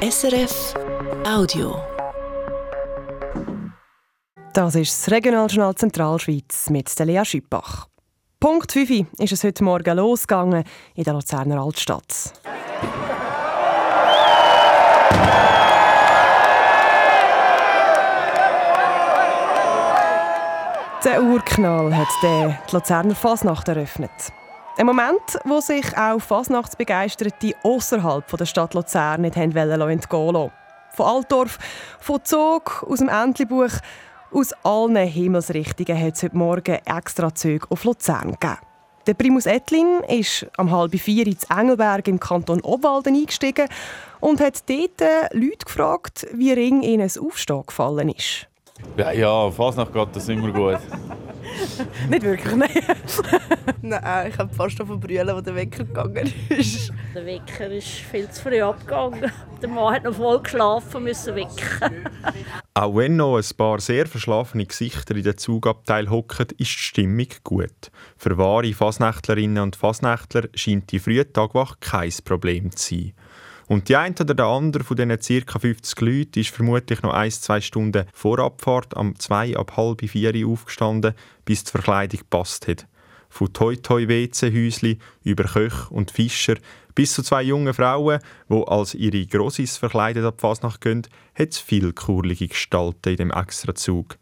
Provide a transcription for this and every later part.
SRF Audio. Das ist das Regionaljournal Zentralschweiz mit Lea Schüppach. Punkt 5 ist es heute Morgen losgegangen in der Luzerner Altstadt. Der Urknall hat die Luzerner Fasnacht eröffnet. Ein Moment, wo sich auch Fasnachtsbegeisterte außerhalb der Stadt Luzern nicht entgehen lassen. Von Altdorf, von Zug, aus dem Entlebuch, aus allen Himmelsrichtungen hat es heute Morgen extra Züge auf Luzern gegeben. Der Primus Etlin ist am halb vier ins Engelberg im Kanton Obwalden eingestiegen und hat dort Leute gefragt, wie ring ihnen das Aufstehen gefallen ist. Ja, ja Fasnacht geht das immer gut. Nicht wirklich, nein. nein, ich habe fast verbrüllen, als der Wecker gegangen ist. Der Wecker ist viel zu früh abgegangen. Der Mann hat noch voll geschlafen, müssen wecken. Auch wenn noch ein paar sehr verschlafene Gesichter in der Zugabteil hocken, ist die Stimmung gut. Für wahre Fasnächtlerinnen und Fasnächtler scheint die frühe Tagwache kein Problem zu sein. Und die eine oder der andere von diesen ca. 50 Leuten ist vermutlich noch ein, zwei Stunden vor Abfahrt am 2 ab halb vier aufgestanden, bis die Verkleidung passt hat. Von Toi Toi WC-Häusli über Köch und Fischer bis zu zwei jungen Frauen, die als ihre Grossis verkleidet ab Fasnacht gehen, hat es viele kurlige Gestalten in dem Extrazug.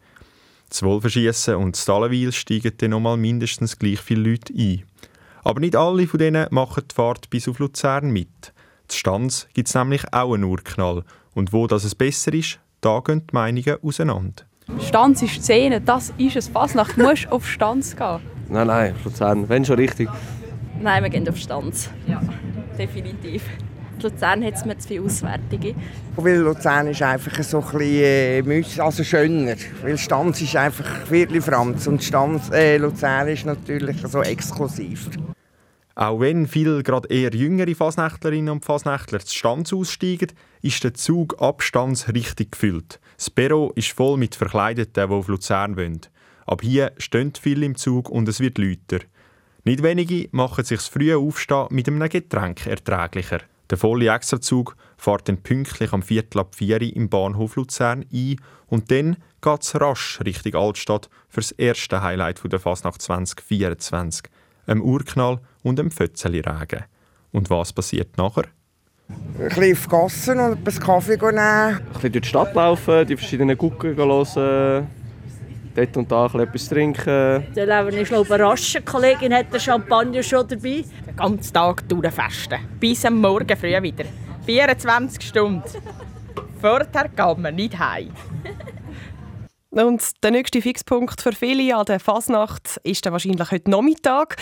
Das Wolfenschiessen und das Tallenwil steigen dann nochmal mindestens gleich viele Leute ein. Aber nicht alle von denen machen die Fahrt bis auf Luzern mit. Zu Stanz gibt es nämlich auch einen Urknall. Und wo das es besser ist, da gehen die Meinungen auseinander. Stanz ist Szene, das ist es. Fasnacht, du musst auf Stanz gehen. Nein, nein, Luzern, wenn schon richtig. Nein, wir gehen auf Stanz. Ja, definitiv. In Luzern hat es mir zu viele Auswärtige. Weil Luzern ist einfach so ein bisschen, äh, also schöner. Weil Stanz ist einfach wirklich Franz und Stanz, äh, Luzern ist natürlich so exklusiv. Auch wenn viele gerade eher jüngere Fasnächtlerinnen und Fasnächtler zu Stanz aussteigen, ist der Zug Abstands richtig gefüllt. Das Büro ist voll mit Verkleideten, die auf Luzern wollen. Ab hier stehen viele im Zug und es wird lauter. Nicht wenige machen sich das frühe Aufstehen mit einem Getränk erträglicher. Der volle Extrazug fährt dann pünktlich am Viertel ab 4 im Bahnhof Luzern ein und dann geht es rasch Richtung Altstadt für das erste Highlight der Fasnacht 2024 einem Urknall und einem Fötzeli-Regen. Und was passiert nachher? Ein bisschen auf Gassen und etwas Kaffee nehmen. Ein bisschen durch die Stadt laufen, die verschiedenen Gucken hören, dort und da etwas trinken. Dann werden wir noch überraschen. Die Kollegin hat den Champagner schon dabei. Den ganzen Tag durchfesten. Bis am Morgen früh wieder. 24 Stunden. Vorher gehen wir nicht heim. Und der nächste Fixpunkt für viele an der Fasnacht ist dann wahrscheinlich heute Nachmittag.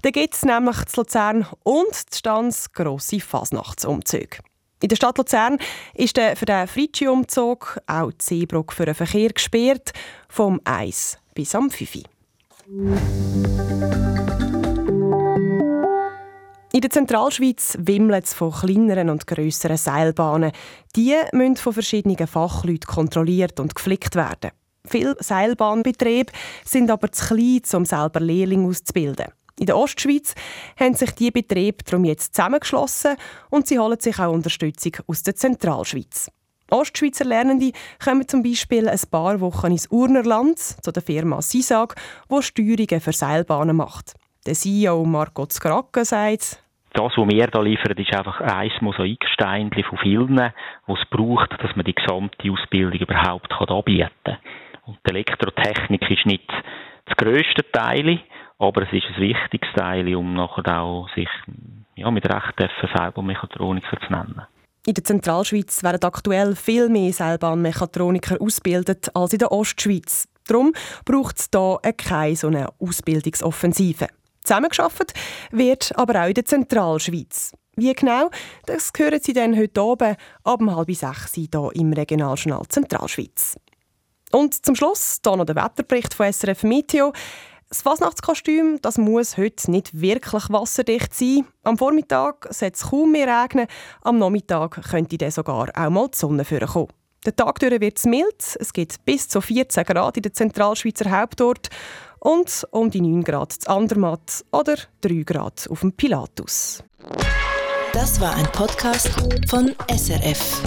Da gibt es nämlich zu Luzern und zu Stanz grosse Fasnachtsumzüge. In der Stadt Luzern ist der für den Fritschi-Umzug auch die Seebrücke für den Verkehr gesperrt, vom 1 bis am 5. In der Zentralschweiz wimmelt es von kleineren und grösseren Seilbahnen. Die müssen von verschiedenen Fachleuten kontrolliert und geflickt werden. Viele Seilbahnbetriebe sind aber zu klein, um selber Lehrlinge auszubilden. In der Ostschweiz haben sich die Betriebe darum jetzt zusammengeschlossen und sie holen sich auch Unterstützung aus der Zentralschweiz. Ostschweizer Lernende kommen zum Beispiel ein paar Wochen ins Urnerland zu der Firma Sisag, die Steuerungen für Seilbahnen macht. Der CEO Marco Zkracke sagt, das, was wir hier liefern, ist einfach ein Mosaikstein von vielen, was es braucht, dass man die gesamte Ausbildung überhaupt anbieten kann. Und die Elektrotechnik ist nicht das grösste Teil, aber es ist ein wichtiges Teil, um nachher auch sich ja, mit Recht Seilbahnmechatroniker zu nennen. In der Zentralschweiz werden aktuell viel mehr Seilbahnmechatroniker ausgebildet als in der Ostschweiz. Darum braucht es hier keine so eine Ausbildungsoffensive. Zusammengearbeitet wird aber auch in der Zentralschweiz. Wie genau, das hören Sie dann heute oben ab halb sechs hier im Regionaljournal Zentralschweiz. Und zum Schluss hier noch der Wetterbericht von SRF Meteo. Das Fasnachtskostüm das muss heute nicht wirklich wasserdicht sein. Am Vormittag sollte es kaum mehr regnen, am Nachmittag könnte dann sogar auch mal die Sonne vorkommen. Der Tag wird es mild, es gibt bis zu 14 Grad in der Zentralschweizer Hauptort und um die 9 Grad zu Andermatt oder 3 Grad auf dem Pilatus. Das war ein Podcast von SRF.